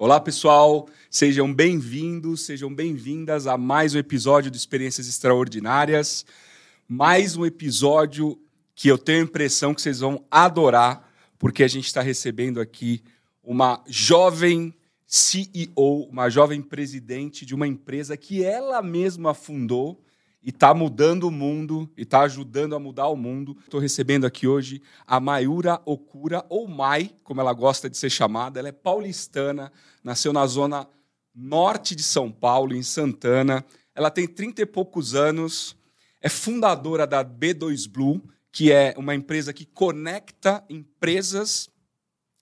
Olá, pessoal. Sejam bem-vindos, sejam bem-vindas a mais um episódio do Experiências Extraordinárias. Mais um episódio que eu tenho a impressão que vocês vão adorar, porque a gente está recebendo aqui uma jovem CEO, uma jovem presidente de uma empresa que ela mesma fundou e está mudando o mundo e está ajudando a mudar o mundo. Estou recebendo aqui hoje a Mayura Okura, ou Mai, como ela gosta de ser chamada. Ela é paulistana, nasceu na zona norte de São Paulo, em Santana. Ela tem 30 e poucos anos, é fundadora da B2 Blue, que é uma empresa que conecta empresas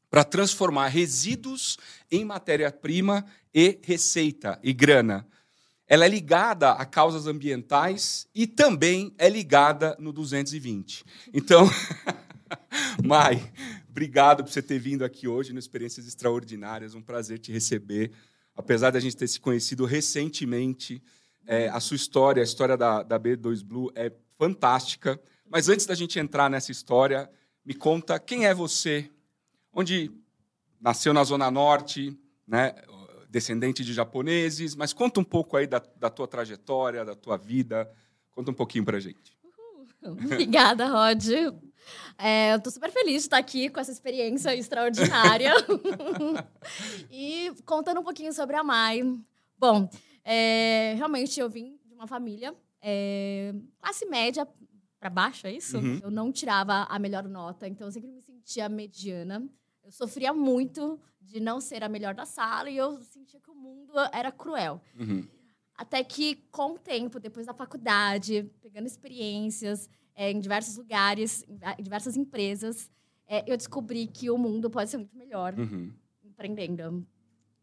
para transformar resíduos em matéria-prima e receita e grana. Ela é ligada a causas ambientais e também é ligada no 220. Então, Mai, obrigado por você ter vindo aqui hoje no Experiências Extraordinárias. Um prazer te receber. Apesar da gente ter se conhecido recentemente, é, a sua história, a história da, da B2 Blue é fantástica. Mas antes da gente entrar nessa história, me conta quem é você, onde nasceu na Zona Norte, né? Descendente de japoneses, mas conta um pouco aí da, da tua trajetória, da tua vida. Conta um pouquinho pra gente. Uhul. Obrigada, Rod. É, eu tô super feliz de estar aqui com essa experiência extraordinária. e contando um pouquinho sobre a Mai. Bom, é, realmente eu vim de uma família é, classe média para baixo, é isso? Uhum. Eu não tirava a melhor nota, então eu sempre me sentia mediana. Eu sofria muito de não ser a melhor da sala e eu sentia que o mundo era cruel. Uhum. Até que, com o tempo, depois da faculdade, pegando experiências é, em diversos lugares, em diversas empresas, é, eu descobri que o mundo pode ser muito melhor uhum. empreendendo.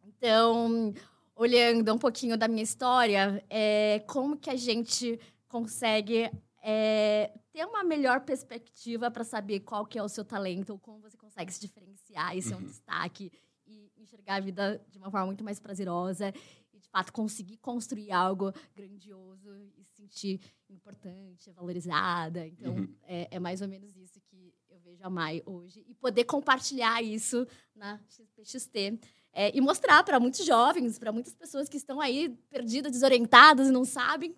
Então, olhando um pouquinho da minha história, é, como que a gente consegue é, ter uma melhor perspectiva para saber qual que é o seu talento, como você consegue se diferenciar e ser uhum. um destaque e enxergar a vida de uma forma muito mais prazerosa e, de fato, conseguir construir algo grandioso e se sentir importante, valorizada. Então, uhum. é, é, mais ou menos isso que eu vejo a Mai hoje. E poder compartilhar isso na XPXT. É, e mostrar para muitos jovens, para muitas pessoas que estão aí perdidas, desorientadas e não sabem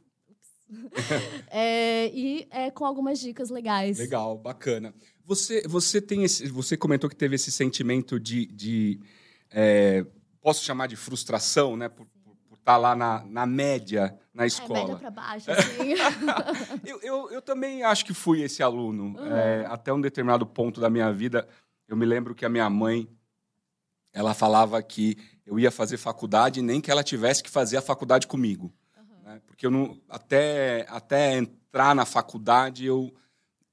é, e é, com algumas dicas legais. Legal, bacana. Você, você tem esse, você comentou que teve esse sentimento de, de é, posso chamar de frustração, né, por, por estar tá lá na, na média na é, escola. É, média para baixo, assim. eu, eu, eu, também acho que fui esse aluno. Uhum. É, até um determinado ponto da minha vida, eu me lembro que a minha mãe, ela falava que eu ia fazer faculdade nem que ela tivesse que fazer a faculdade comigo? Porque eu não até até entrar na faculdade eu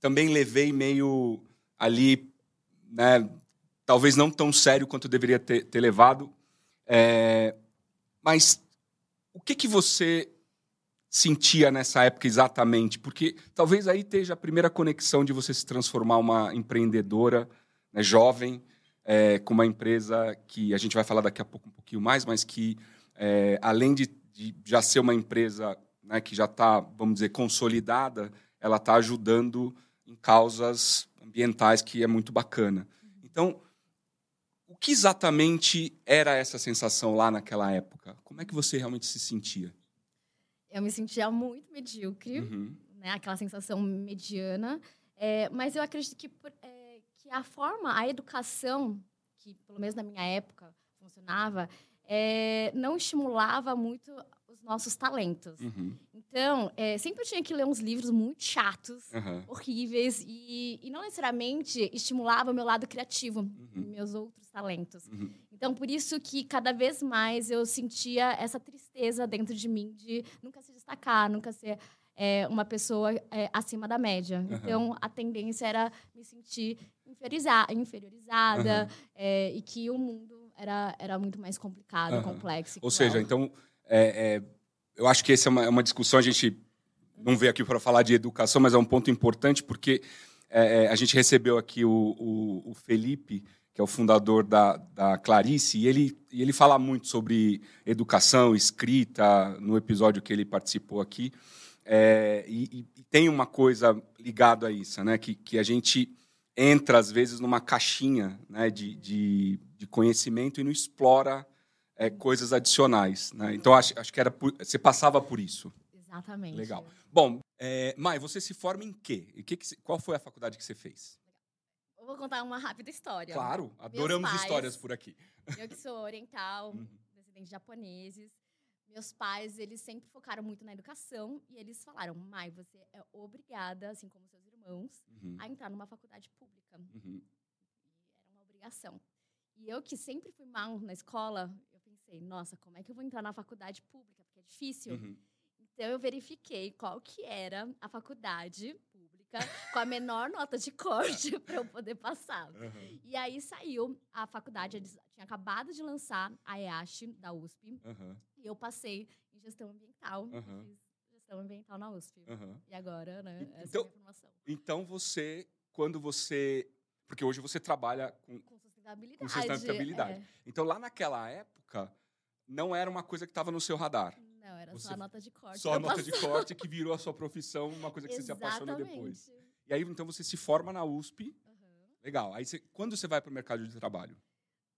também levei meio ali, né? Talvez não tão sério quanto eu deveria ter, ter levado. É, mas o que que você sentia nessa época exatamente? Porque talvez aí esteja a primeira conexão de você se transformar uma empreendedora né, jovem, é, com uma empresa que a gente vai falar daqui a pouco um pouquinho mais, mas que é, além de de já ser uma empresa né, que já está, vamos dizer, consolidada, ela está ajudando em causas ambientais que é muito bacana. Então, o que exatamente era essa sensação lá naquela época? Como é que você realmente se sentia? Eu me sentia muito medíocre, uhum. né? aquela sensação mediana. É, mas eu acredito que, é, que a forma, a educação, que pelo menos na minha época funcionava, é, não estimulava muito os nossos talentos. Uhum. Então, é, sempre tinha que ler uns livros muito chatos, uhum. horríveis, e, e, não necessariamente estimulava o meu lado criativo, uhum. meus outros talentos. Uhum. Então, por isso que cada vez mais eu sentia essa tristeza dentro de mim de nunca se destacar, nunca ser é, uma pessoa é, acima da média. Então, a tendência era me sentir inferiorizada é, e que o mundo era, era muito mais complicado, uhum. complexo. Ou seja, então, é, é, eu acho que essa é uma, é uma, discussão, a gente não veio aqui para falar de educação, mas é um ponto importante, porque é, é, a gente recebeu aqui o, o, o, Felipe, que é o fundador da, da Clarice, e ele, e ele fala muito sobre educação, escrita, no episódio que ele participou aqui. É, e, e, tem uma coisa ligada a isso, né? Que, que a gente entra, às vezes, numa caixinha né, de, de, de conhecimento e não explora é, coisas adicionais, né? Então acho, acho que era por, você passava por isso. Exatamente. Legal. Bom, é, Mai, você se forma em quê? E que que, qual foi a faculdade que você fez? Eu vou contar uma rápida história. Claro, adoramos pais- histórias por aqui. Eu que sou oriental, Uhum. descendente de japoneses. Meus pais, eles sempre focaram muito na educação e eles falaram: "Mai, você é obrigada, assim como seus irmãos, Uhum, a entrar numa faculdade pública". uhum, E era uma obrigação. E eu que sempre fui mal na escola, eu pensei: "Nossa, como é que eu vou entrar na faculdade pública? Porque é difícil". uhum. Então eu verifiquei qual que era a faculdade pública com a menor nota de corte para eu poder passar. Aham, E aí saiu a faculdade, eles tinham acabado de lançar a EASH da USP, aham, e eu passei em gestão ambiental, eu Aham. fiz gestão ambiental na USP. aham. E agora, né, essa Então- é a minha formação. Então você, quando você. Porque hoje você trabalha com. Com sustentabilidade. Com sustentabilidade. é. Então lá naquela época, não era uma coisa que estava no seu radar. Não, era Você- só a nota de corte. Só a nota de passar. corte que virou a sua profissão, uma coisa que você se apaixonou depois. E aí, então, você se forma na USP. Aham. Legal. Aí, você, quando você vai para o mercado de trabalho?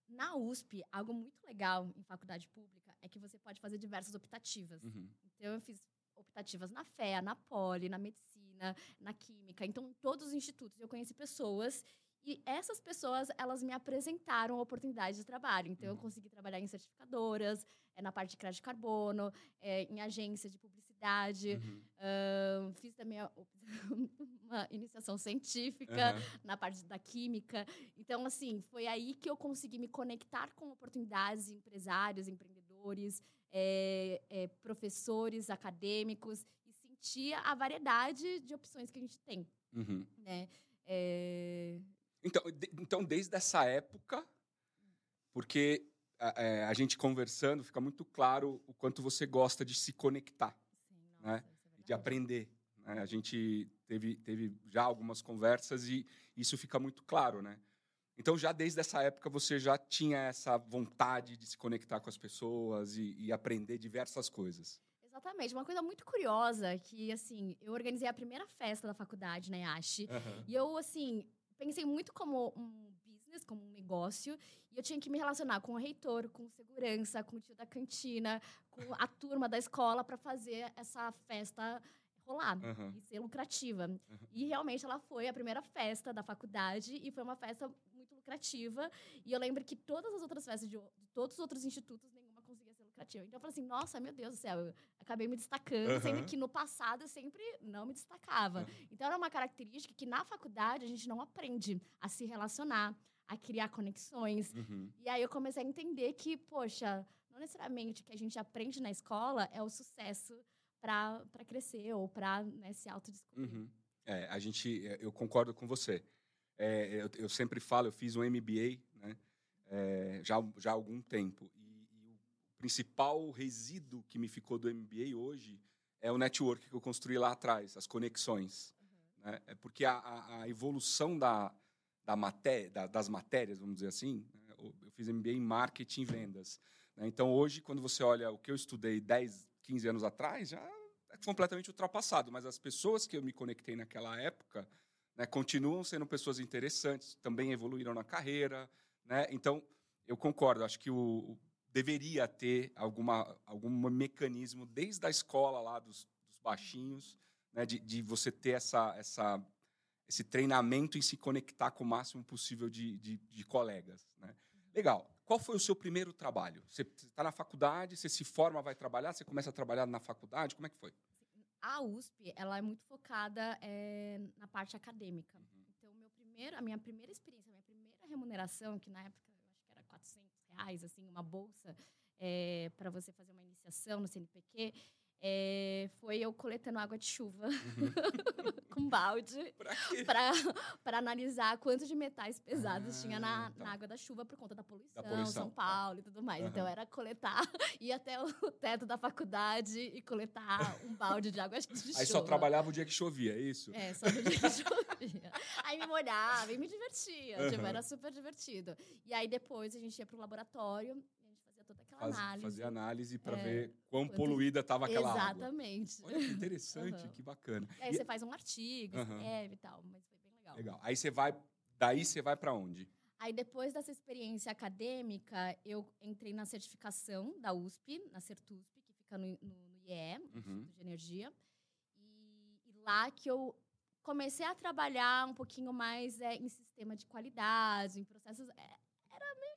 Na USP, algo muito legal em faculdade pública é que você pode fazer diversas optativas. Uhum. Então, eu fiz optativas na FEA, na Poli, na Medicina, na Química. Então, em todos os institutos eu conheci pessoas e essas pessoas, elas me apresentaram oportunidades de trabalho. Então, eu Uhum. consegui trabalhar em certificadoras, eh, na parte de crédito de carbono, eh, em agências de publicidade. Uhum. Ahn, fiz também a- uma iniciação científica Aham. na parte da química. Então, assim, foi aí que eu consegui me conectar com oportunidades, empresários, empreendedores, eh, eh, professores, acadêmicos, e sentir a variedade de opções que a gente tem, Uhum. né? Eh, Então, de- então, desde essa época, porque a, é, a gente conversando, fica muito claro o quanto você gosta de se conectar, sim, Né? nossa, isso é de aprender. né? A gente teve, teve já algumas conversas e isso fica muito claro, né? Então, já desde essa época, você já tinha essa vontade de se conectar com as pessoas e, e aprender diversas coisas. Exatamente. Uma coisa muito curiosa que, assim, eu organizei a primeira festa da faculdade, na IASH, E eu, assim, pensei muito como um business, como um negócio, e eu tinha que me relacionar com o reitor, com segurança, com o tio da cantina, com a turma da escola para fazer essa festa rolar Aham. e ser lucrativa. E realmente ela foi a primeira festa da faculdade e foi uma festa lucrativa. E eu lembro que todas as outras festas de, de todos os outros institutos, nenhuma conseguia ser lucrativa. Então eu falei assim, nossa, meu Deus do céu, eu acabei me destacando, Aham. sendo que no passado eu sempre não me destacava. Aham. Então era uma característica que na faculdade a gente não aprende a se relacionar, a criar conexões. Uhum. E aí eu comecei a entender que, poxa, não necessariamente o que a gente aprende na escola é o sucesso para crescer ou para né, se autodescobrir. Uhum. É, a gente, eu concordo com você. É, eu, eu sempre falo, eu fiz um MBA, né, é, já, já há algum tempo. E, e o principal resíduo que me ficou do MBA hoje é o network que eu construí lá atrás, as conexões. né? É porque a, a- a evolução da, da maté da- das matérias, vamos dizer assim, né, eu eu fiz MBA em marketing e vendas. né? Então, hoje, quando você olha o que eu estudei 10, 15 anos atrás, já é completamente ultrapassado. Mas as pessoas que eu me conectei naquela época né, continuam sendo pessoas interessantes, também evoluíram na carreira. Né? Então, eu concordo, acho que o, deveria ter alguma, algum mecanismo desde a escola lá dos, dos baixinhos, né, de, de você ter essa, essa, esse treinamento em se conectar com o máximo possível de, de, de colegas. Né? Legal. Qual foi o seu primeiro trabalho? Você está na faculdade, você se forma, vai trabalhar, você começa a trabalhar na faculdade, como é que foi? A USP, ela é muito focada eh, na parte acadêmica. Uhum. Então, meu primeiro, a minha primeira experiência, a minha primeira remuneração, que na época eu acho que era 400 reais, assim, uma bolsa para você fazer uma iniciação no CNPq, eh, foi eu coletando água de chuva com balde para analisar quanto de metais pesados Ah, tinha na, tá. na água da chuva por conta da poluição, poluição, São tá. Paulo e tudo mais. Aham. Então era coletar, ir até o teto da faculdade e coletar um balde de água de chuva. Aí só trabalhava o dia que chovia, é isso? É, só no dia que chovia. Aí me molhava e me divertia. Tipo, Aham. era super divertido. E aí depois a gente ia pro laboratório Faz- análise. Fazia análise para É, ver quão quanto- poluída estava aquela água. Exatamente. Olha que interessante, Aham. que bacana. E aí E- você faz um artigo, Aham. escreve e tal, mas foi bem legal. Legal. Aí você vai, daí você vai para onde? Aí, depois dessa experiência acadêmica, eu entrei na certificação da USP, na Certusp, que fica no, no, no Uhum. de Energia. E, e lá que eu comecei a trabalhar um pouquinho mais é, em sistema de qualidade, em processos. é,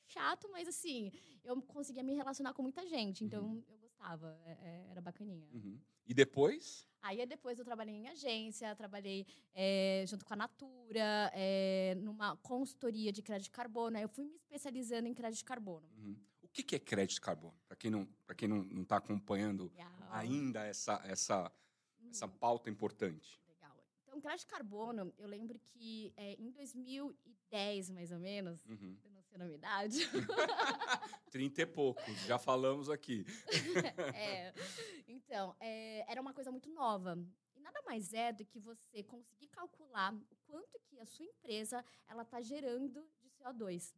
chato, mas assim, eu conseguia me relacionar com muita gente, então eu gostava, é, é, era bacaninha. Uhum. E depois? Aí depois eu trabalhei em agência, trabalhei é, junto com a Natura, é, numa consultoria de crédito de carbono. Aí eu fui me especializando em crédito de carbono. Uhum. O que que é crédito de carbono? Para quem não para quem não não está acompanhando Legal. ainda essa essa essa Hum. pauta importante. Legal. Então, crédito de carbono, eu lembro que é, em 2010, mais ou menos, Uhum. eu não sei a minha idade, Trinta e poucos, já falamos aqui. é, então, é, era uma coisa muito nova. E nada mais é do que você conseguir calcular o quanto que a sua empresa ela está gerando de CO2.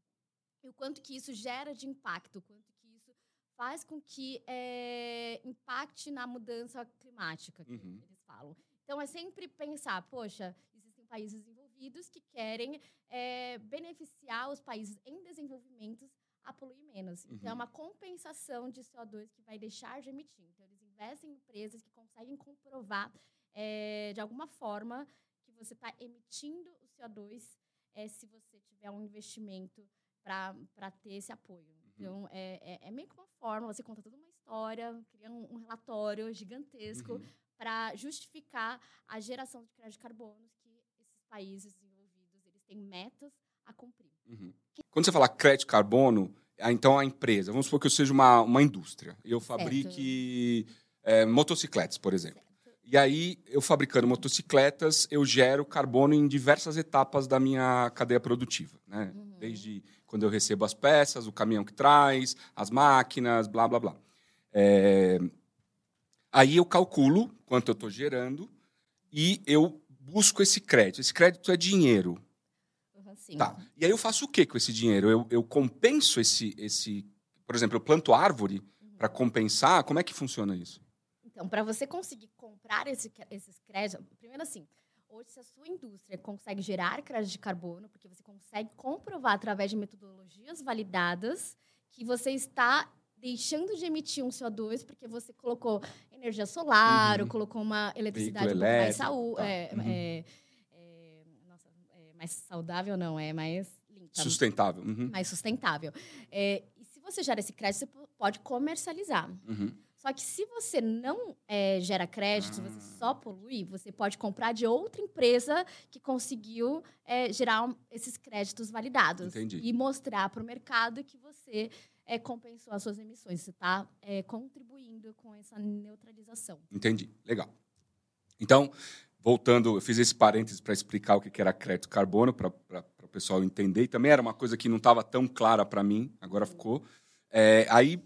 E o quanto que isso gera de impacto, o quanto que isso faz com que é, impacte na mudança climática, que Uhum. eles falam. Então, é sempre pensar, poxa, existem países desenvolvidos que querem é, beneficiar os países em desenvolvimento a poluir menos. Então, é Uhum. uma compensação de CO2 que vai deixar de emitir. Então, eles investem em empresas que conseguem comprovar, é, de alguma forma, que você está emitindo o CO2 é, se você tiver um investimento para ter esse apoio. Uhum. Então, é, é, é meio que uma forma, você conta toda uma história, cria um, um relatório gigantesco Uhum. para justificar a geração de crédito de carbono países desenvolvidos eles têm metas a cumprir. Uhum. Quando você fala crédito carbono, então a empresa, vamos supor que eu seja uma, uma indústria, eu fabrique é, motocicletas, por exemplo. E aí, eu fabricando motocicletas, eu gero carbono em diversas etapas da minha cadeia produtiva. Né? Uhum. Desde quando eu recebo as peças, o caminhão que traz, as máquinas, blá, blá, blá. É, Aí eu calculo quanto eu estou gerando e eu busco esse crédito. Esse crédito é dinheiro. Uhum, sim. Tá. E aí eu faço o que com esse dinheiro? Eu, eu compenso esse, esse. Por exemplo, eu planto árvore para compensar? Como é que funciona isso? Então, para você conseguir comprar esse, esses créditos, primeiro assim, hoje se a sua indústria consegue gerar crédito de carbono, porque você consegue comprovar através de metodologias validadas que você está deixando de emitir um CO2 porque você colocou energia solar, Uhum. ou colocou uma eletricidade um mais, saú- tá. é, Uhum. é, é, nossa, é mais saudável, não, é mais limpa. Sustentável. Uhum. mais sustentável. É, e se você gera esse crédito, você po- pode comercializar. Uhum. Só que se você não é, gera crédito, se você Ah. só polui, você pode comprar de outra empresa que conseguiu gerar um- esses créditos validados. Entendi. E mostrar para o mercado que você é, compensou as suas emissões. Você está contribuindo com essa neutralização. Entendi. Legal. Então, voltando, eu fiz esse parênteses para explicar o que que era crédito carbono, para o pessoal entender. E também era uma coisa que não estava tão clara para mim, agora ficou. É, aí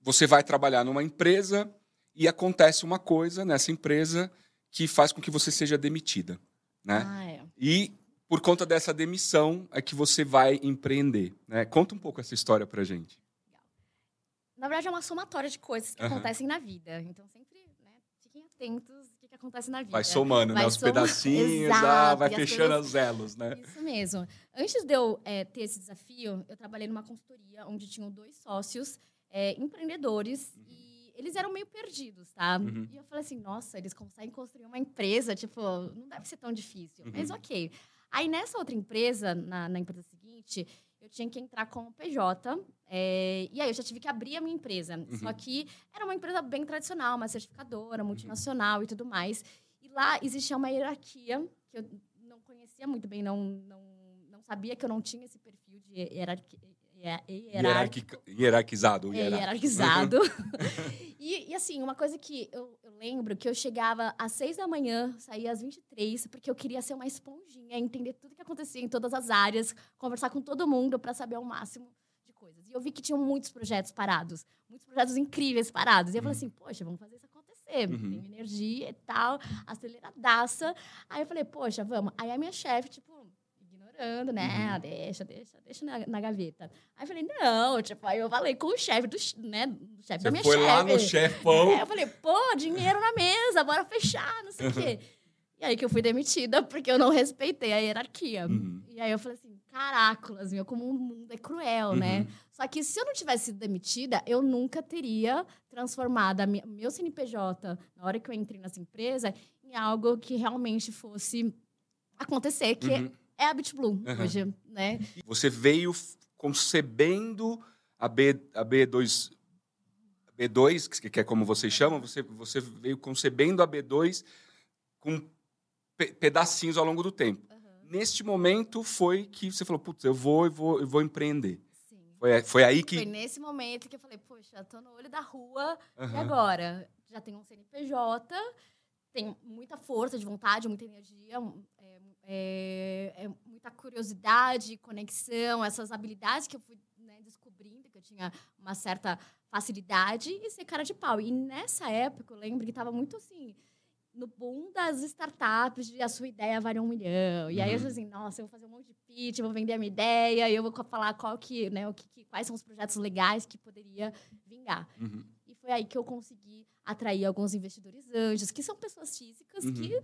você vai trabalhar numa empresa e acontece uma coisa nessa empresa que faz com que você seja demitida. Né? Ah, é. E por conta dessa demissão é que você vai empreender. Né? Conta um pouco essa história pra gente. Na verdade, é uma somatória de coisas que Aham. acontecem na vida. Então, sempre né, fiquem atentos ao que, que acontece na vida. Vai somando, né? Vai Os soma- pedacinhos, Exato, ah, vai as fechando coisas- os elos, né? Isso mesmo. Antes de eu é, ter esse desafio, eu trabalhei numa consultoria onde tinham dois sócios é, empreendedores e eles eram meio perdidos, tá? Uhum. E eu falei assim, nossa, eles conseguem construir uma empresa, tipo, não deve ser tão difícil. Uhum. Mas ok. Aí nessa outra empresa, na, na empresa seguinte, eu tinha que entrar como PJ. é, e aí eu já tive que abrir a minha empresa. Uhum. Só que era uma empresa bem tradicional, uma certificadora, multinacional e tudo mais. E lá existia uma hierarquia que eu não conhecia muito bem, não, não, não sabia que eu não tinha esse perfil de hierarquia. Hierarquica- hierarquizado. É, hierarquizado. e, e, assim, uma coisa que eu, eu lembro que eu chegava às seis da manhã, saía às 23, porque eu queria ser uma esponjinha, entender tudo que acontecia em todas as áreas, conversar com todo mundo para saber o máximo de coisas. E eu vi que tinham muitos projetos parados, muitos projetos incríveis parados. E eu falei assim, poxa, vamos fazer isso acontecer. Uhum. Tenho energia e tal, aceleradaça. Aí eu falei, poxa, vamos. Aí a minha chefe, tipo, ignorando, né? Uhum. Ah, deixa, deixa, deixa na, na gaveta. Aí eu falei, não, tipo, aí eu falei com o chefe do, né, do chefe da minha foi chefe. lá no chefão. É, eu falei, pô, dinheiro na mesa, bora fechar, não sei o quê. E aí que eu fui demitida porque eu não respeitei a hierarquia. Uhum. E aí eu falei assim, caracolas, meu, como o mundo é cruel, né? Uhum. Só que se eu não tivesse sido demitida, eu nunca teria transformado minha- meu CNPJ, na hora que eu entrei nessa empresa, em algo que realmente fosse acontecer, que Uhum. É a BitBlue Uhum. hoje, né? Você veio concebendo a, B, a B2, B2, que é como vocês chamam, você, você veio concebendo a B2 com pe- pedacinhos ao longo do tempo. Neste momento foi que você falou, putz, eu vou, eu vou, eu vou empreender. Sim. Foi, foi aí que... Foi nesse momento que eu falei, poxa, tô no olho da rua, e Aham. agora? Já tenho um CNPJ, tenho muita força de vontade, muita energia, é, é- é muita curiosidade, conexão, essas habilidades que eu fui né, descobrindo, que eu tinha uma certa facilidade e ser cara de pau. E nessa época, eu lembro que estava muito assim, no boom das startups, de a sua ideia vale um milhão. E aí eu Uhum. falei assim, nossa, eu vou fazer um monte de pitch, vou vender a minha ideia, e eu vou falar qual que, né, o que, quais são os projetos legais que poderia vingar. Uhum. E foi aí que eu consegui atrair alguns investidores anjos, que são pessoas físicas Uhum. que,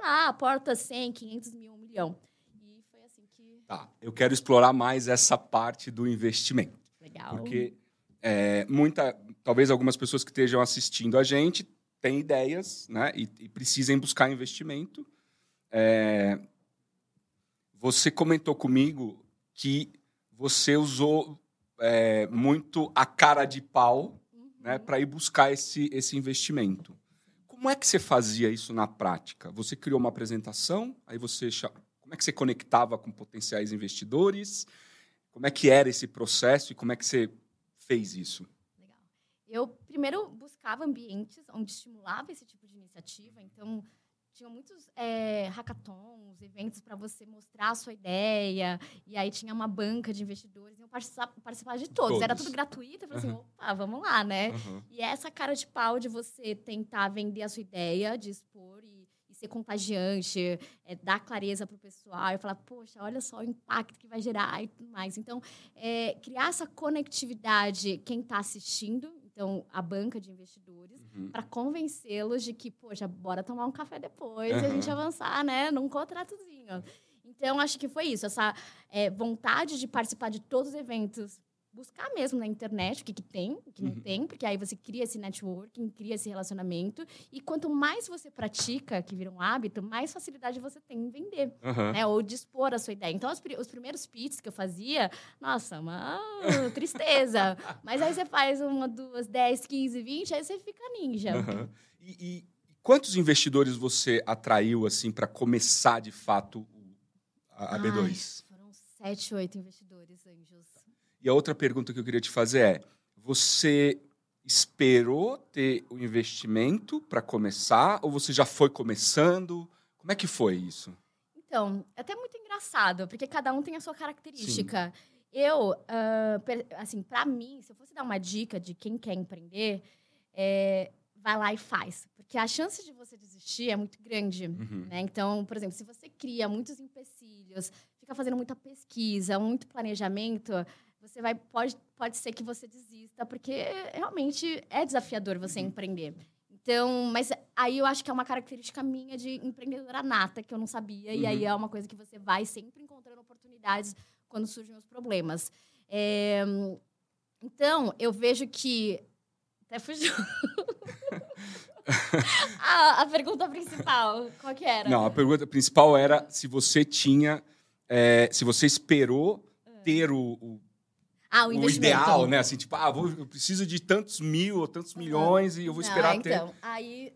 lá, aporta 100, 500 mil, um milhão. E foi assim que, Tá, eu quero explorar mais essa parte do investimento. legal. Porque é, muita, talvez algumas pessoas que estejam assistindo a gente têm ideias, né? E, e precisem buscar investimento. É, você comentou comigo que você usou é, muito a cara de pau, Uhum. né, para ir buscar esse, esse investimento. Como é que você fazia isso na prática? Você criou uma apresentação, aí você como é que você conectava com potenciais investidores? Como é que era esse processo e como é que você fez isso? Legal. Eu primeiro buscava ambientes onde estimulava esse tipo de iniciativa, então tinha muitos é, hackathons, eventos para você mostrar a sua ideia, e aí tinha uma banca de investidores, e eu participava, de todos. Era Todos. tudo gratuito, eu falei assim, Aham. opa, vamos lá, né? Aham. E é essa cara de pau de você tentar vender a sua ideia, de expor e, e ser contagiante, é, dar clareza para o pessoal e falar, poxa, olha só o impacto que vai gerar e tudo mais. Então, é, criar essa conectividade, quem está assistindo, então a banca de investidores, Uhum. para convencê-los de que, poxa, bora tomar um café depois e a gente avançar, né, num contratozinho. Então, acho que foi isso, essa é, vontade de participar de todos os eventos, buscar mesmo na internet o que, que tem, o que não Uhum. tem, porque aí você cria esse networking, cria esse relacionamento, e quanto mais você pratica, que vira um hábito, mais facilidade você tem em vender, Aham. né, ou de expor a sua ideia. Então, os, os primeiros pitches que eu fazia, nossa, uma tristeza. Mas aí você faz uma, duas, dez, quinze, vinte, aí você fica ninja. Aham. E, e quantos investidores você atraiu assim para começar de fato a, a Ai, B2? foram sete, oito investidores anjos. E a outra pergunta que eu queria te fazer é: você esperou ter o investimento para começar ou você já foi começando? Como é que foi isso? Então, é até muito engraçado, porque cada um tem a sua característica. Eu, ah, per- assim, para mim, se eu fosse dar uma dica de quem quer empreender, é, vai lá e faz. Porque a chance de você desistir é muito grande. Uhum. né? Então, por exemplo, se você cria muitos empecilhos, fica fazendo muita pesquisa, muito planejamento, você vai pode, pode ser que você desista, porque realmente é desafiador você Uhum. empreender. Então, mas aí eu acho que é uma característica minha de empreendedora nata que eu não sabia e aí Uhum. é uma coisa que você vai sempre encontrando oportunidades quando surgem os problemas. É, então, eu vejo que até fugiu. a, a pergunta principal, qual que era? Não, a pergunta principal era se você tinha, é, se você esperou ter o, o- Ah, o o ideal, né? Assim, tipo, ah, vou, eu preciso de tantos mil ou tantos milhões e eu vou Não, esperar ter. então, aí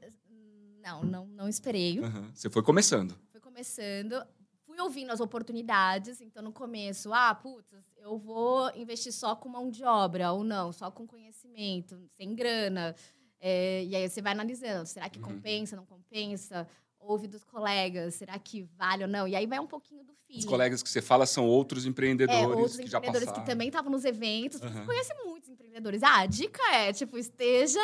não, não, não esperei. Aham. Você foi começando. Fui começando, fui ouvindo as oportunidades. Então, no começo, ah, putz, eu vou investir só com mão de obra, ou não, só com conhecimento, sem grana. É, e aí você vai analisando, será que Uhum. compensa, não compensa? Ouve dos colegas, será que vale ou não? E aí vai um pouquinho do feeling. Os colegas que você fala são outros empreendedores É, outros que já empreendedores passaram. que também estavam nos eventos. Aham. Você conhece muitos empreendedores. Ah, a dica é, tipo, esteja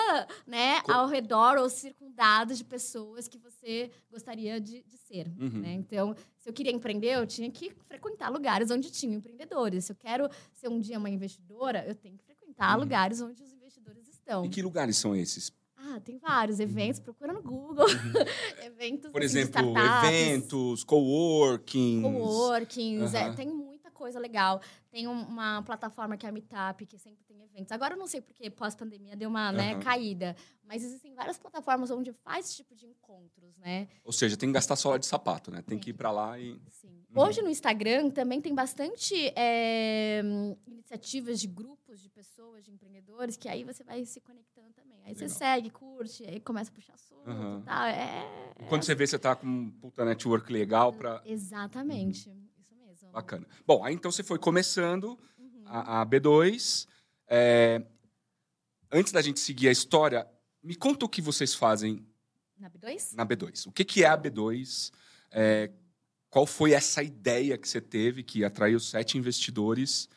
né, Co- ao redor ou circundado de pessoas que você gostaria de, de ser. Uhum. né? Então, se eu queria empreender, eu tinha que frequentar lugares onde tinham empreendedores. Se eu quero ser um dia uma investidora, eu tenho que frequentar Uhum. lugares onde os investidores estão. E que lugares são esses? Ah, tem vários eventos, procura no Google. eventos Por assim, exemplo, eventos, coworkings. Coworkings, é, tem muita coisa legal. Tem um- uma plataforma que é a Meetup, que sempre tem eventos. Agora eu não sei porque pós-pandemia deu uma né, caída. Mas existem várias plataformas onde faz esse tipo de encontros, né? Ou seja, tem que gastar sola de sapato, né? Tem que ir pra lá e. Sim. Uhum. Hoje no Instagram também tem bastante é, iniciativas de grupos de pessoas, de empreendedores, que aí você vai se conectando também. Aí você Legal. segue, curte, aí começa a puxar assunto Aham. e tal. É, Quando você vê, você tá com um puta network legal pra. Exatamente. Mesmo. Bacana. Bom, aí então você foi começando Uhum. a, a B2. É, Antes da gente seguir a história, me conta o que vocês fazem Na B2? na B2. O que, que é a B2? É, qual foi essa ideia que você teve que atraiu sete investidores?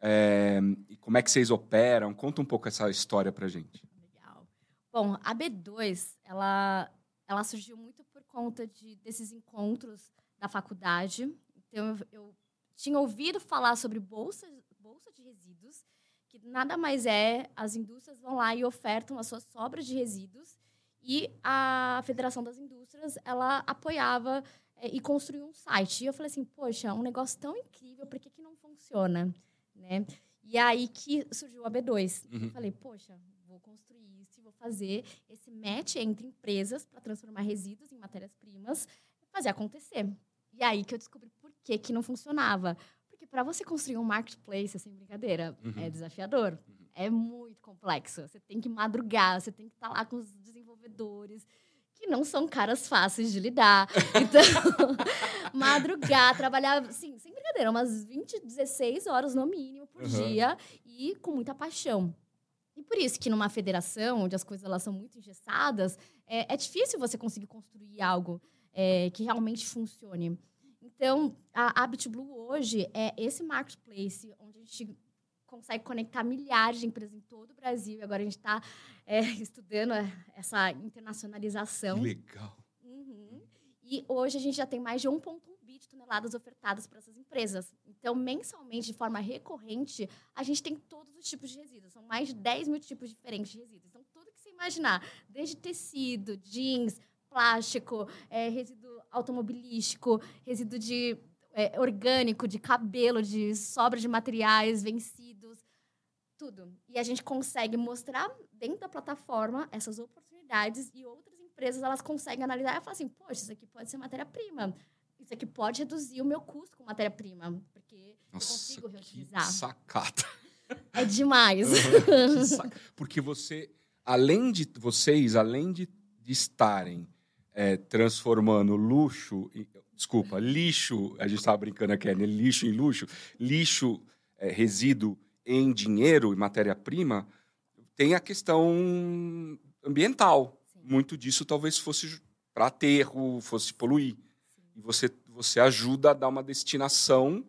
É, e como é que vocês operam? Conta um pouco essa história pra gente. Legal. Bom, a B2, ela, ela surgiu muito por conta de, desses encontros da faculdade. Então, eu, eu tinha ouvido falar sobre bolsa, bolsa de resíduos, que nada mais é, as indústrias vão lá e ofertam as suas sobras de resíduos, e a Federação das Indústrias, ela apoiava eh, e construiu um site. E eu falei assim, poxa, um negócio tão incrível, por que, que não funciona? Né? E aí que surgiu a B2. Uhum. Eu falei, poxa, vou construir isso e vou fazer esse match entre empresas para transformar resíduos em matérias-primas fazer acontecer. E aí que eu descobri que, que não funcionava. Porque para você construir um marketplace, sem brincadeira, Uhum. é desafiador. É muito complexo. Você tem que madrugar, você tem que estar lá com os desenvolvedores, que não são caras fáceis de lidar. Então, madrugar, trabalhar, assim, sem brincadeira, umas 20, 16 horas no mínimo por Uhum. dia e com muita paixão. E por isso que numa federação, onde as coisas elas são muito engessadas, é, é difícil você conseguir construir algo é, que realmente funcione. Então, a, a BitBlue hoje é esse marketplace onde a gente consegue conectar milhares de empresas em todo o Brasil. E agora a gente está estudando essa internacionalização. legal. Uhum. E hoje a gente já tem mais de 1,1 bi de toneladas ofertadas para essas empresas. Então, mensalmente, de forma recorrente, a gente tem todos os tipos de resíduos. São mais de 10 mil tipos diferentes de resíduos. Então, tudo que você imaginar, desde tecido, jeans, plástico, é, resíduo automobilístico, resíduo de é, orgânico, de cabelo, de sobra de materiais vencidos, tudo. E a gente consegue mostrar dentro da plataforma essas oportunidades e outras empresas elas conseguem analisar e falar assim, poxa, isso aqui pode ser matéria-prima. Isso aqui pode reduzir o meu custo com matéria-prima, porque eu Nossa, consigo que reutilizar. sacada. É demais. Que Porque você, além de vocês, além de, de estarem é, transformando luxo, em- desculpa, lixo, a gente estava brincando aqui, né? lixo em luxo, lixo, é, resíduo em dinheiro e matéria-prima, tem a questão ambiental. Sim. Muito disso talvez fosse para aterro, fosse poluir. E você, você ajuda a dar uma destinação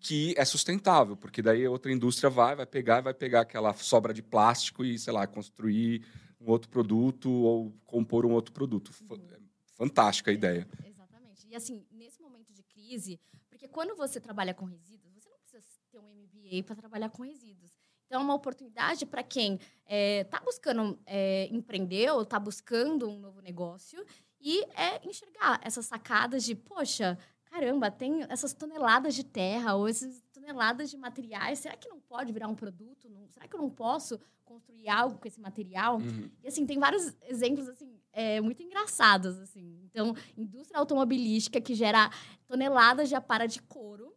que é sustentável, porque daí outra indústria vai, vai pegar, vai pegar aquela sobra de plástico e, sei lá, construir um outro produto ou compor um outro produto. Fa- é Fantástica a ideia. Exatamente. E assim, nesse momento de crise, porque quando você trabalha com resíduos, você não precisa ter um MBA para trabalhar com resíduos. Então, é uma oportunidade para quem está buscando é, empreender ou está buscando um novo negócio e é enxergar essas sacadas de, poxa, caramba, tem essas toneladas de terra ou essas toneladas de materiais, será que não pode virar um produto? Não- será que eu não posso construir algo com esse material? Uhum. E assim, tem vários exemplos assim, é, muito engraçados assim. Então, indústria automobilística que gera toneladas de apara de couro,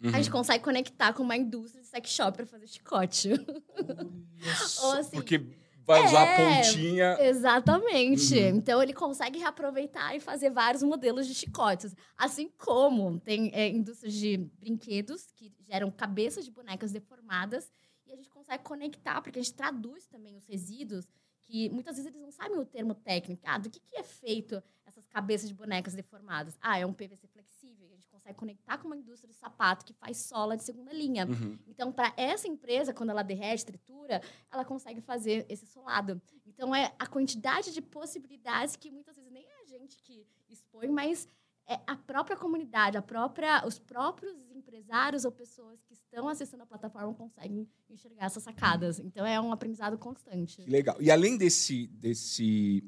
Uhum. a gente consegue conectar com uma indústria de sex shop para fazer chicote. Ou assim, porque vai usar a é, pontinha. Exatamente. Uhum. Então ele consegue reaproveitar e fazer vários modelos de chicotes. Assim como tem é, indústrias de brinquedos que geram cabeças de bonecas deformadas e a gente consegue conectar, porque a gente traduz também os resíduos, que muitas vezes eles não sabem o termo técnico. Ah, do que, que é feito essas cabeças de bonecas deformadas? Ah, é um PVC flexível. Consegue conectar com uma indústria de sapato que faz sola de segunda linha. Uhum. Então, para essa empresa, quando ela derrete, tritura, ela consegue fazer esse solado. Então, é a quantidade de possibilidades que muitas vezes nem é a gente que expõe, mas é a própria comunidade, a própria, os próprios empresários ou pessoas que estão acessando a plataforma conseguem enxergar essas sacadas. Então é um aprendizado constante. Que legal. E além desse, desse,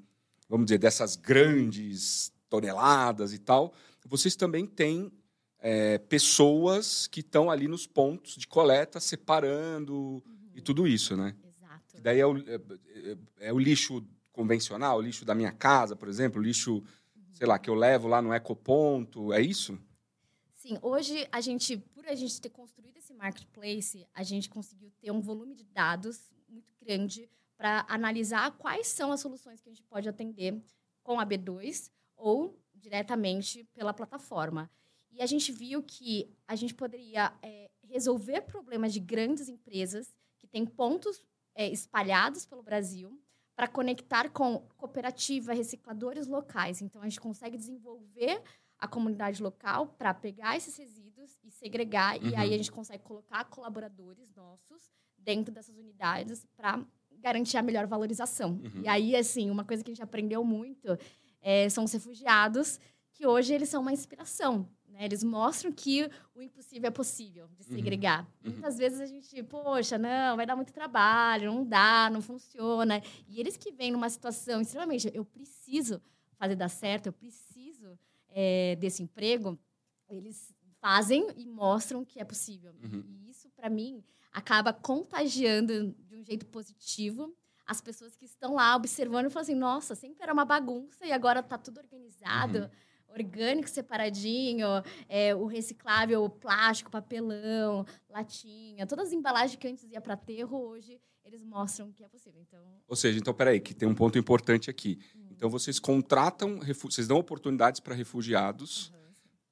vamos dizer, dessas grandes toneladas e tal, vocês também têm é, pessoas que estão ali nos pontos de coleta, separando uhum. e tudo isso, né? Exato. Que daí é o, é, é, é o lixo convencional, o lixo da minha casa, por exemplo, o lixo, uhum. sei lá, que eu levo lá no ecoponto, é isso? Sim, hoje a gente, por a gente ter construído esse marketplace, a gente conseguiu ter um volume de dados muito grande para analisar quais são as soluções que a gente pode atender com a B2 ou diretamente pela plataforma. E a gente viu que a gente poderia é, resolver problemas de grandes empresas que têm pontos é, espalhados pelo Brasil para conectar com cooperativa, recicladores locais. Então, a gente consegue desenvolver a comunidade local para pegar esses resíduos e segregar. Uhum. E aí, a gente consegue colocar colaboradores nossos dentro dessas unidades para garantir a melhor valorização. Uhum. E aí, assim, uma coisa que a gente aprendeu muito é, são os refugiados, que hoje eles são uma inspiração. Né? Eles mostram que o impossível é possível de uhum. segregar. Uhum. Muitas vezes a gente, poxa, não, vai dar muito trabalho, não dá, não funciona. E eles que vêm numa situação extremamente, eu preciso fazer dar certo, eu preciso é, desse emprego, eles fazem e mostram que é possível. Uhum. E isso, para mim, acaba contagiando de um jeito positivo as pessoas que estão lá observando e falam assim: nossa, sempre era uma bagunça e agora está tudo organizado. Uhum orgânico separadinho, é, o reciclável, o plástico, papelão, latinha, todas as embalagens que antes ia para aterro, hoje eles mostram que é possível. Então... Ou seja, então, peraí, que tem um ponto importante aqui. Hum. Então, vocês contratam, vocês dão oportunidades para refugiados. Uhum.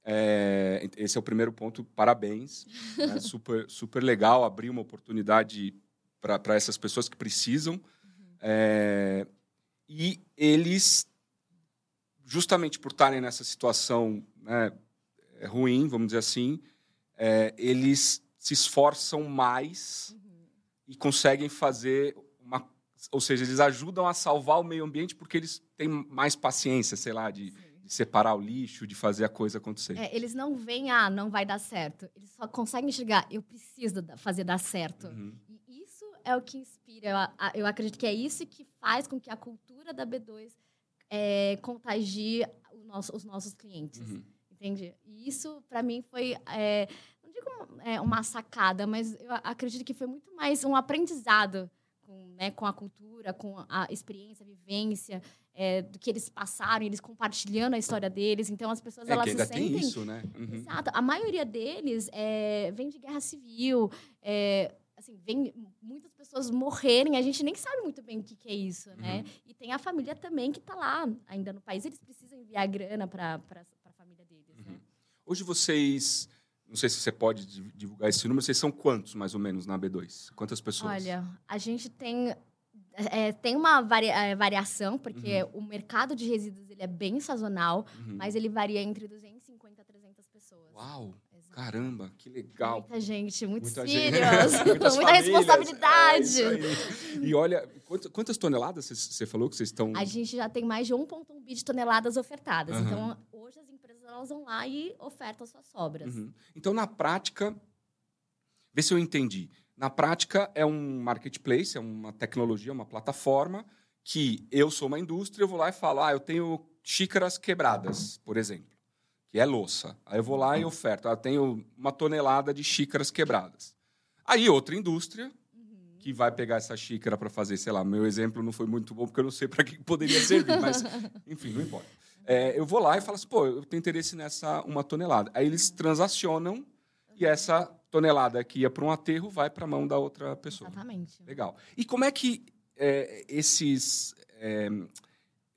É, esse é o primeiro ponto, parabéns. né? super, super legal abrir uma oportunidade para essas pessoas que precisam. Uhum. É, e eles justamente por estarem nessa situação né, é, ruim, vamos dizer assim, é, eles se esforçam mais uhum. e conseguem fazer uma. Ou seja, eles ajudam a salvar o meio ambiente porque eles têm mais paciência, sei lá, de, de separar o lixo, de fazer a coisa acontecer. É, eles não veem, ah, não vai dar certo. Eles só conseguem chegar, eu preciso fazer dar certo. Uhum. E isso é o que inspira. Eu, eu acredito que é isso que faz com que a cultura da B2 é, nosso, os nossos clientes. Uhum. Entende? E isso, para mim, foi. É, não digo é, uma sacada, mas eu acredito que foi muito mais um aprendizado com, né, com a cultura, com a experiência, a vivência, é, do que eles passaram, eles compartilhando a história deles. Então, as pessoas é, elas que ainda se sentem... tem isso, né? Uhum. Exato. A maioria deles é, vem de guerra civil, é, assim, vem muitas pessoas morrerem, a gente nem sabe muito bem o que, que é isso, né? Uhum. E tem a família também que está lá ainda no país, eles precisam enviar grana para a família deles, né? uhum. né? Hoje vocês, não sei se você pode divulgar esse número, vocês são quantos, mais ou menos, na B2? Quantas pessoas? Olha, a gente tem é, tem uma varia, é, variação, porque uhum. o mercado de resíduos ele é bem sazonal, uhum. mas ele varia entre 250 a 300 pessoas. Uau! Caramba, que legal. Muita gente, muito Muita. Gente, muita responsabilidade. É e olha, quantas toneladas você falou que vocês estão. A gente já tem mais de 1,1 bi de toneladas ofertadas. Uhum. Então, hoje as empresas elas vão lá e ofertam suas sobras. Uhum. Então, na prática, vê se eu entendi. Na prática, é um marketplace, é uma tecnologia, uma plataforma que eu sou uma indústria, eu vou lá e falo, ah, eu tenho xícaras quebradas, por exemplo que é louça. Aí eu vou lá e oferto. Eu tenho uma tonelada de xícaras quebradas. Aí outra indústria que vai pegar essa xícara para fazer, sei lá, meu exemplo não foi muito bom porque eu não sei para que poderia servir, mas enfim, não importa. É, eu vou lá e falo assim, pô, eu tenho interesse nessa uma tonelada. Aí eles transacionam e essa tonelada que ia para um aterro vai para a mão da outra pessoa. Exatamente. Legal. E como é que é, esses é,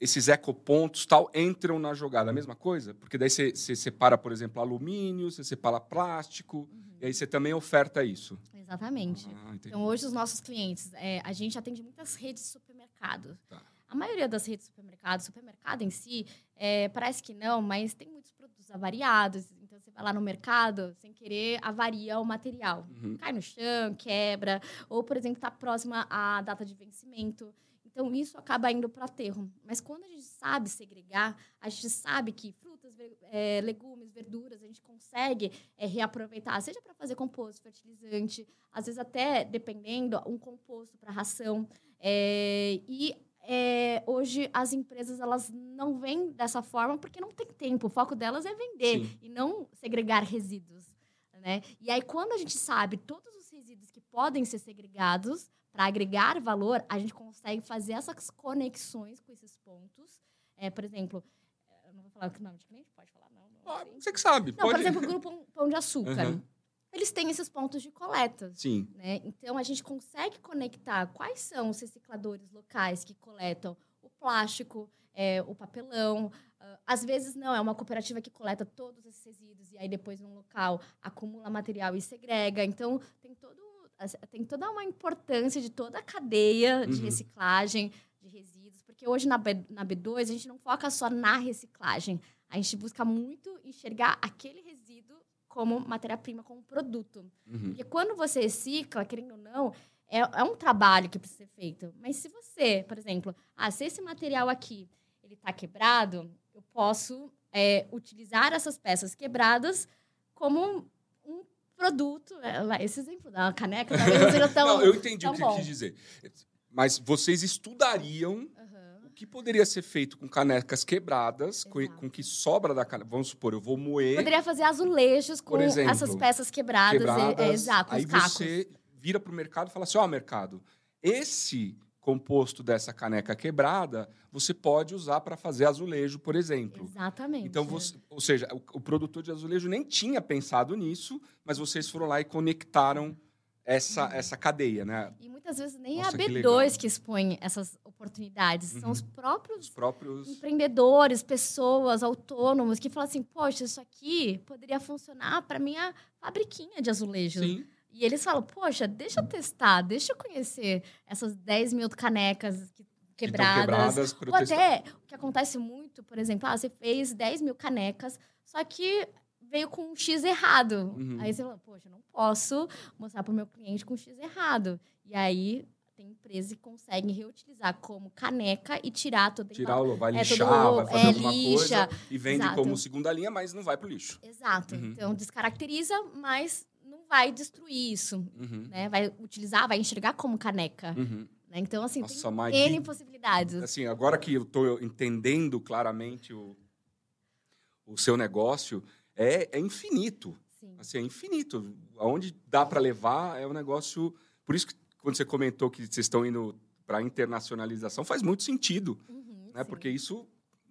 esses ecopontos tal entram na jogada. A mesma coisa? Porque daí você, separa, por exemplo, alumínio, você separa plástico, uhum. e aí você também oferta isso. Exatamente. Ah, então, hoje, os nossos clientes, é, a gente atende muitas redes de supermercado. Tá. A maioria das redes de supermercado, supermercado em si, é, parece que não, mas tem muitos produtos avariados. Então, você vai lá no mercado, sem querer, avaria o material. Uhum. Cai no chão, quebra. Ou, por exemplo, está próxima à data de vencimento. Então, isso acaba indo para aterro. Mas quando a gente sabe segregar, a gente sabe que frutas é, legumes, verduras, a gente consegue é, reaproveitar, seja para fazer composto, fertilizante, às vezes até, dependendo, um composto para ração. É, e é, hoje as empresas elas não vêm dessa forma porque não tem tempo. O foco delas é vender Sim. e não segregar resíduos. Né? E aí, quando a gente sabe todos os resíduos que podem ser segregados para agregar valor, a gente consegue fazer essas conexões com esses pontos. É, por exemplo, eu não vou falar o nome de cliente, pode falar? Não, não ah, você que sabe. Não, pode... por exemplo, o Grupo Pão de Açúcar. Uhum eles têm esses pontos de coleta. Sim. Né? Então, a gente consegue conectar quais são os recicladores locais que coletam o plástico, é, o papelão. Uh, às vezes, não, é uma cooperativa que coleta todos esses resíduos e aí depois, num local, acumula material e segrega. Então, tem, todo, tem toda uma importância de toda a cadeia de uhum. reciclagem de resíduos. Porque hoje, na, B, na B2, a gente não foca só na reciclagem. A gente busca muito enxergar aquele resíduo como matéria-prima, como produto. Uhum. Porque quando você recicla, querendo ou não, é, é, um trabalho que precisa ser feito. Mas se você, por exemplo, ah, se esse material aqui ele está quebrado, eu posso é, utilizar essas peças quebradas como produto. É, esse exemplo da caneca talvez não seja tão Não, eu entendi o que você quis dizer. Mas vocês estudariam que poderia ser feito com canecas quebradas, com, com, que sobra da caneca. Vamos supor, eu vou moer. Poderia fazer azulejos com exemplo, essas peças quebradas. quebradas é, exato, aí cacos. você vira para o mercado e fala assim: ó, oh, mercado, esse composto dessa caneca quebrada, você pode usar para fazer azulejo, por exemplo. Exatamente. Então, você, ou seja, o, o, produtor de azulejo nem tinha pensado nisso, mas vocês foram lá e conectaram essa, uhum. essa cadeia, né? E muitas vezes nem Nossa, é a B2 que, que, expõe essas oportunidades. Uhum. São os próprios, os próprios empreendedores, pessoas, autônomos, que falam assim, poxa, isso aqui poderia funcionar para minha fabriquinha de azulejo. Sim. E eles falam, poxa, deixa eu testar, deixa eu conhecer essas 10 mil canecas que, quebradas. Que Ou até, o que acontece muito, por exemplo, ah, você fez 10 mil canecas, só que veio com um X errado. Uhum. Aí você fala, poxa, não posso mostrar para o meu cliente com um X errado. E aí tem empresas que conseguem reutilizar como caneca e tirar todo Tirar o vai é, lixar, todo, vai fazer é, alguma lixa. coisa e vende Exato. como segunda linha, mas não vai para o lixo. Exato. Uhum. Então descaracteriza, mas vai destruir isso, uhum. né? Vai utilizar, vai enxergar como caneca. Uhum. Né? Então, assim, Nossa, tem N possibilidades. Assim, agora que eu estou entendendo claramente o, o seu negócio, é, é infinito. Sim. Assim, é infinito. Aonde dá para levar é um negócio. Por isso que quando você comentou que vocês estão indo para internacionalização, faz muito sentido, uhum, né? Sim. Porque isso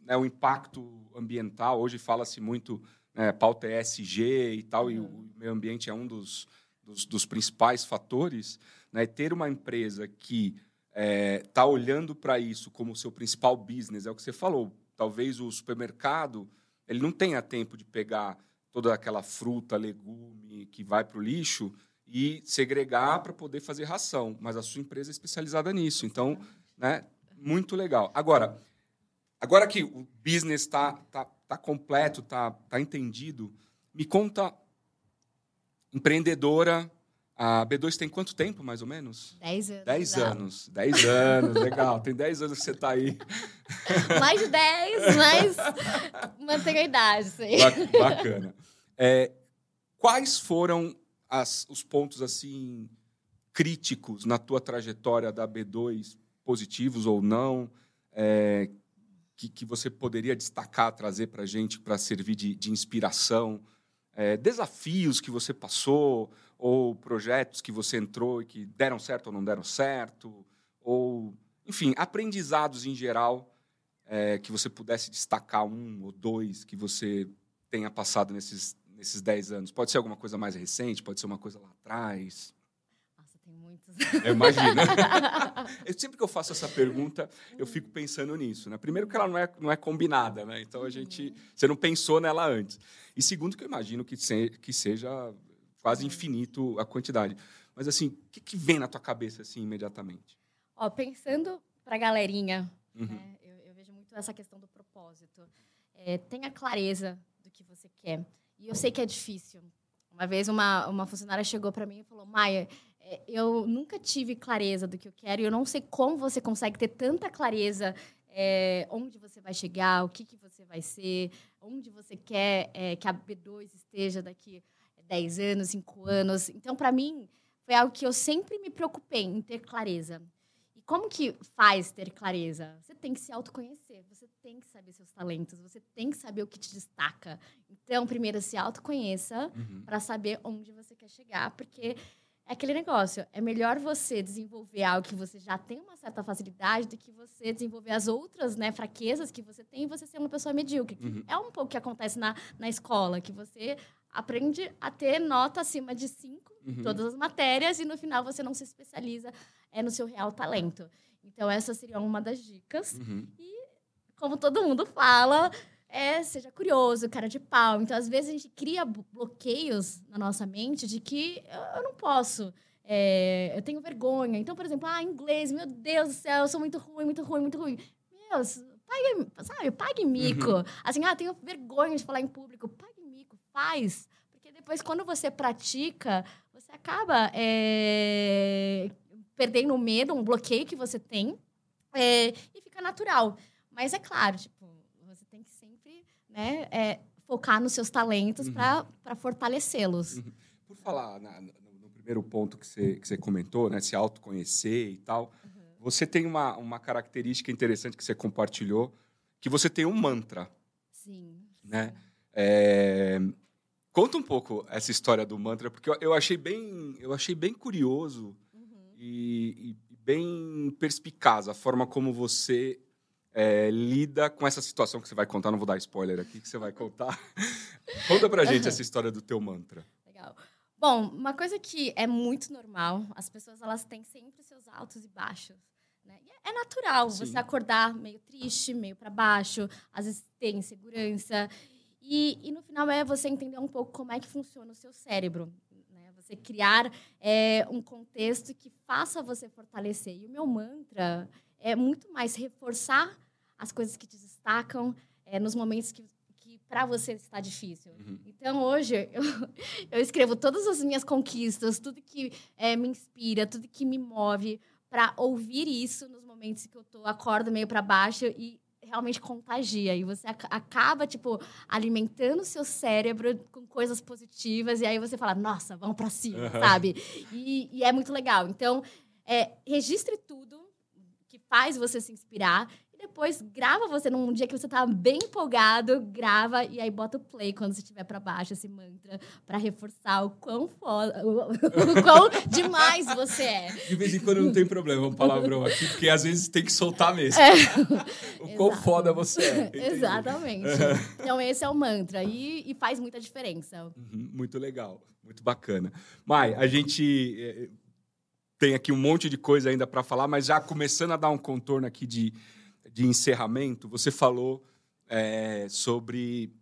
é né, o impacto ambiental. Hoje fala-se muito né, pauta ESG e tal, uhum. e o uhum. meio ambiente é um dos, dos, dos principais fatores. Né? Ter uma empresa que está é, tá olhando para isso como seu principal business, é o que você falou. Talvez o supermercado ele não tenha tempo de pegar toda aquela fruta, legume que vai para o lixo e segregar para poder fazer ração. Mas a sua empresa é especializada nisso. Então, né, muito legal. Agora, agora que o business está tá, tá completo, está tá entendido, me conta, empreendedora, a B2 tem quanto tempo, mais ou menos? Dez anos. Dez anos. Dez anos, legal. Tem dez anos que você está aí. Mais de dez, mas mantém a idade, sim. Bacana. É, quais foram as, os pontos, assim, críticos na tua trajetória da B2, positivos ou não, é, que, que você poderia destacar, trazer para a gente, para servir de, de inspiração? É, desafios que você passou, ou projetos que você entrou e que deram certo ou não deram certo, ou, enfim, aprendizados em geral é, que você pudesse destacar um ou dois que você tenha passado nesses, nesses dez anos. Pode ser alguma coisa mais recente, pode ser uma coisa lá atrás. Muitos. Eu imagino. eu, sempre que eu faço essa pergunta, eu fico pensando nisso. Né? Primeiro que ela não é, não é combinada, né? então a gente, uhum. você não pensou nela antes. E segundo que eu imagino que, se, que seja quase infinito a quantidade. Mas assim, o que, que vem na tua cabeça assim imediatamente? Ó, pensando para a galerinha, uhum. né, eu, eu, vejo muito essa questão do propósito. É, tenha clareza do que você quer. E eu sei que é difícil. Uma vez uma, uma funcionária chegou para mim e falou: Maia, é, eu nunca tive clareza do que eu quero e eu não sei como você consegue ter tanta clareza é, onde você vai chegar, o que, que você vai ser, onde você quer é, que a B2 esteja daqui 10 anos, 5 anos. Então, para mim, foi algo que eu sempre me preocupei em ter clareza. E como que faz ter clareza? Você tem que se autoconhecer, você tem que saber seus talentos, você tem que saber o que te destaca. Então, primeiro se autoconheça uhum. para saber onde você quer chegar, porque é aquele negócio. É melhor você desenvolver algo que você já tem uma certa facilidade do que você desenvolver as outras né, fraquezas que você tem e você ser uma pessoa medíocre. Uhum. É um pouco o que acontece na, na escola, que você aprende a ter nota acima de 5 uhum. em todas as matérias e no final você não se especializa é, no seu real talento. Então, essa seria uma das dicas. Uhum. E, como todo mundo fala, é, seja curioso, cara de pau. Então, às vezes, a gente cria bloqueios na nossa mente de que eu não posso. É, eu tenho vergonha. Então, por exemplo, ah, inglês, meu Deus do céu, eu sou muito ruim, muito ruim, muito ruim. Meu, pague, sabe, pague mico. Uhum. Assim, ah, tenho vergonha de falar em público. Pague mico, faz. Porque depois, quando você pratica, você acaba é, perdendo o medo, um bloqueio que você tem, é, e fica natural. Mas é claro, tipo, né, é, focar nos seus talentos uhum. para fortalecê-los. Uhum. Por falar na, no, no, primeiro ponto que você, que você comentou, né, se autoconhecer e tal, uhum. você tem uma, uma característica interessante que você compartilhou, que você tem um mantra. Sim. Né? É, conta um pouco essa história do mantra, porque eu, eu achei, bem, eu achei bem curioso uhum. e, e bem perspicaz a forma como você é, lida com essa situação que você vai contar. Não vou dar spoiler aqui, que você vai contar. Conta pra gente essa história do teu mantra. Legal. Bom, uma coisa que é muito normal, as pessoas elas têm sempre seus altos e baixos. Né? E é natural Sim. você acordar meio triste, meio para baixo, às vezes ter insegurança. E, e no final é você entender um pouco como é que funciona o seu cérebro. Né? Você criar é, um contexto que faça você fortalecer. E o meu mantra é muito mais reforçar as coisas que te destacam é, nos momentos que, que para você está difícil. Uhum. Então, hoje, eu, eu, escrevo todas as minhas conquistas, tudo que é, me inspira, tudo que me move, para ouvir isso nos momentos que eu tô, acordo meio para baixo e realmente contagia. E você acaba, tipo, alimentando o seu cérebro com coisas positivas. E aí você fala, nossa, vamos para cima, uhum. sabe? E, e, é muito legal. Então, é, registre tudo faz você se inspirar. E depois grava você num dia que você tá bem empolgado, grava e aí bota o play quando você estiver para baixo, esse mantra, para reforçar o quão foda, o, o, quão demais você é. De vez em quando não tem problema um palavrão aqui, porque às vezes tem que soltar mesmo. É. o quão Exato. foda você é. Entendi. Exatamente. então esse é o mantra e, e faz muita diferença. Uhum, muito legal, muito bacana. Mai, a gente eh, tem aqui um monte de coisa ainda para falar, mas já começando a dar um contorno aqui de, de encerramento, você falou é, sobre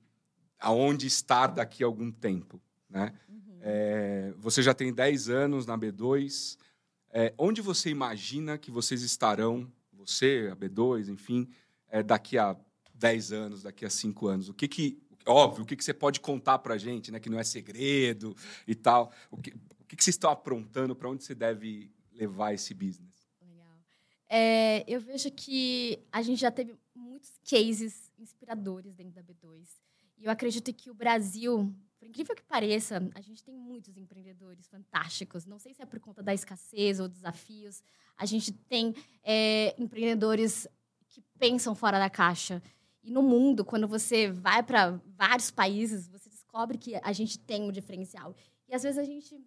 aonde estar daqui a algum tempo. Né? Uhum. É, você já tem 10 anos na B2. É, onde você imagina que vocês estarão, você, a B2, enfim, é, daqui a 10 anos, daqui a 5 anos? O que que. Óbvio, o que, que você pode contar para a gente, né? Que não é segredo e tal. O que, que, que vocês estão aprontando? Para onde você deve levar esse business? Legal. É, eu vejo que a gente já teve muitos cases inspiradores dentro da B2. E eu acredito que o Brasil, por incrível que pareça, a gente tem muitos empreendedores fantásticos. Não sei se é por conta da escassez ou desafios. A gente tem é, empreendedores que pensam fora da caixa. E no mundo, quando você vai para vários países, você descobre que a gente tem um diferencial. E às vezes a gente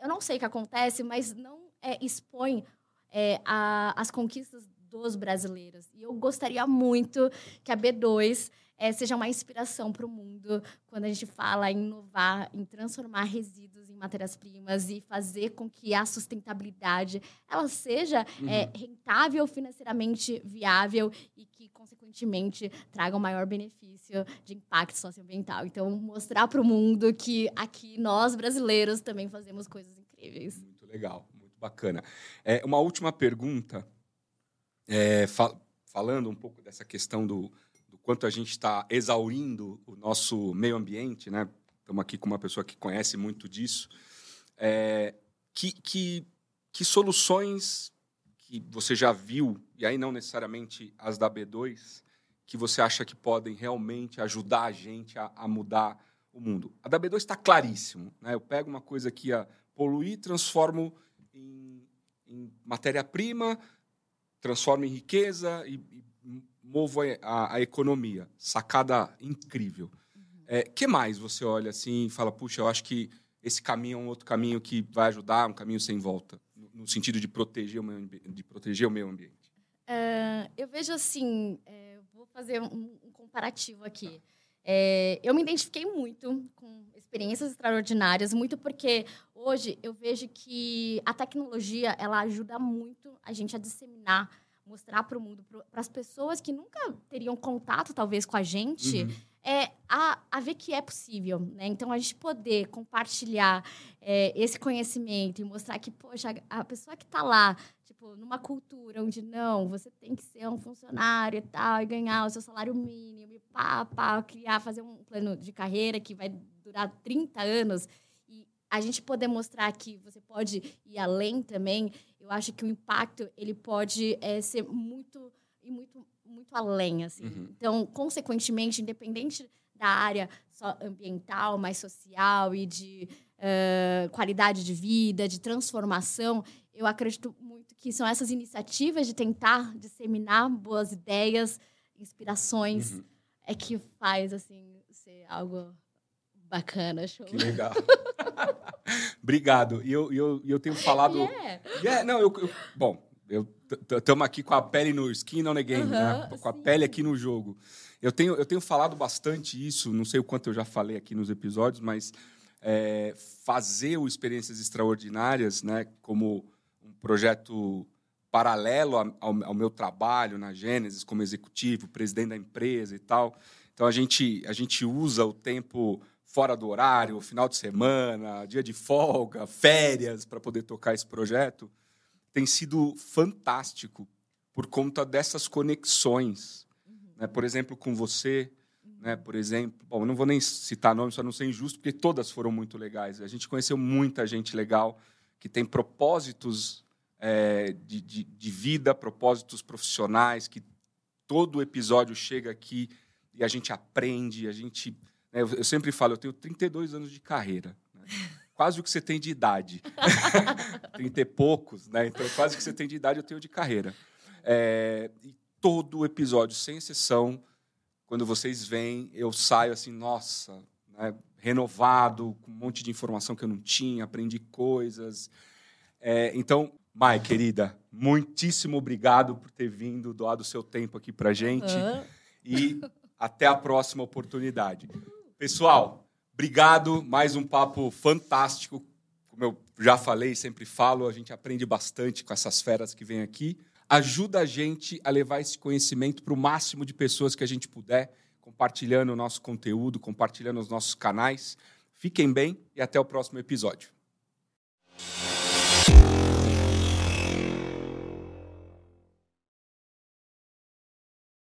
eu não sei o que acontece, mas não é, expõe é, a, as conquistas dos brasileiros. E eu gostaria muito que a B2 é, seja uma inspiração para o mundo quando a gente fala em inovar, em transformar resíduos em matérias-primas e fazer com que a sustentabilidade ela seja é, uhum. é, rentável, financeiramente viável e consequentemente, traga um maior benefício de impacto socioambiental. Então, mostrar para o mundo que aqui nós, brasileiros, também fazemos coisas incríveis. Muito legal, muito bacana. É, uma última pergunta, é, fal falando um pouco dessa questão do quanto a gente está exaurindo o nosso meio ambiente, né? Estamos aqui com uma pessoa que conhece muito disso. É, que, que, que soluções que você já viu, e aí não necessariamente as da B2, que você acha que podem realmente ajudar a gente a, a mudar o mundo? A da B2 está claríssimo. Né? Eu pego uma coisa que ia poluir, transformo em, em matéria-prima, transformo em riqueza e, e movo a, a, economia. Sacada incrível. O uhum. é, que mais você olha assim e fala, puxa, eu acho que esse caminho é um outro caminho que vai ajudar, um caminho sem volta? No sentido de proteger o meio, de proteger o meio ambiente? Uh, eu vejo assim, é, vou fazer um, um comparativo aqui. É, eu me identifiquei muito com experiências extraordinárias, muito porque hoje eu vejo que a tecnologia ela ajuda muito a gente a disseminar, mostrar para o mundo, para as pessoas que nunca teriam contato talvez com a gente. Uhum é, a, a ver que é possível. Né? Então, a gente poder compartilhar é, esse conhecimento e mostrar que, poxa, a pessoa que está lá, tipo, numa cultura onde não, você tem que ser um funcionário e tal, e ganhar o seu salário mínimo, e pá, pá, criar, fazer um plano de carreira que vai durar 30 anos, e a gente poder mostrar que você pode ir além também, eu acho que o impacto, ele pode é, ser muito, e muito muito além, assim. Uhum. Então, consequentemente, independente da área só ambiental, mais social e de uh, qualidade de vida, de transformação, eu acredito muito que são essas iniciativas de tentar disseminar boas ideias, inspirações, uhum. é que faz, assim, ser algo bacana, show. Que legal. Obrigado. E eu, eu, eu tenho falado... Yeah. yeah não, eu, eu, bom, estamos aqui com a pele no skin on the game, né? com a pele aqui no jogo. Eu tenho, eu tenho falado bastante isso, não sei o quanto eu já falei aqui nos episódios, mas é, fazer o Experiências Extraordinárias né, como um projeto paralelo ao, ao, meu trabalho na Gênesis, como executivo, presidente da empresa e tal. Então, a gente, a gente usa o tempo fora do horário, final de semana, dia de folga, férias, para poder tocar esse projeto tem sido fantástico por conta dessas conexões. Uhum. Né? Por exemplo, com você, uhum. né? por exemplo. Bom, eu não vou nem citar nomes para não ser injusto, porque todas foram muito legais. A gente conheceu muita gente legal que tem propósitos é, de, de, de vida, propósitos profissionais, que todo episódio chega aqui e a gente aprende, a gente. Eu, eu sempre falo, eu tenho 32 anos de carreira. Né? quase o que você tem de idade. Trinta e poucos, né? Então, quase o que você tem de idade, eu tenho de carreira. É, e todo episódio, sem exceção, quando vocês vêm, eu saio assim, nossa, né? renovado, com um monte de informação que eu não tinha, aprendi coisas. É, então, Mai, querida, muitíssimo obrigado por ter vindo, doado o seu tempo aqui para gente. Uhum. E até a próxima oportunidade. Pessoal, Obrigado, mais um papo fantástico. Como eu já falei, sempre falo, a gente aprende bastante com essas feras que vêm aqui. Ajuda a gente a levar esse conhecimento para o máximo de pessoas que a gente puder, compartilhando o nosso conteúdo, compartilhando os nossos canais. Fiquem bem e até o próximo episódio.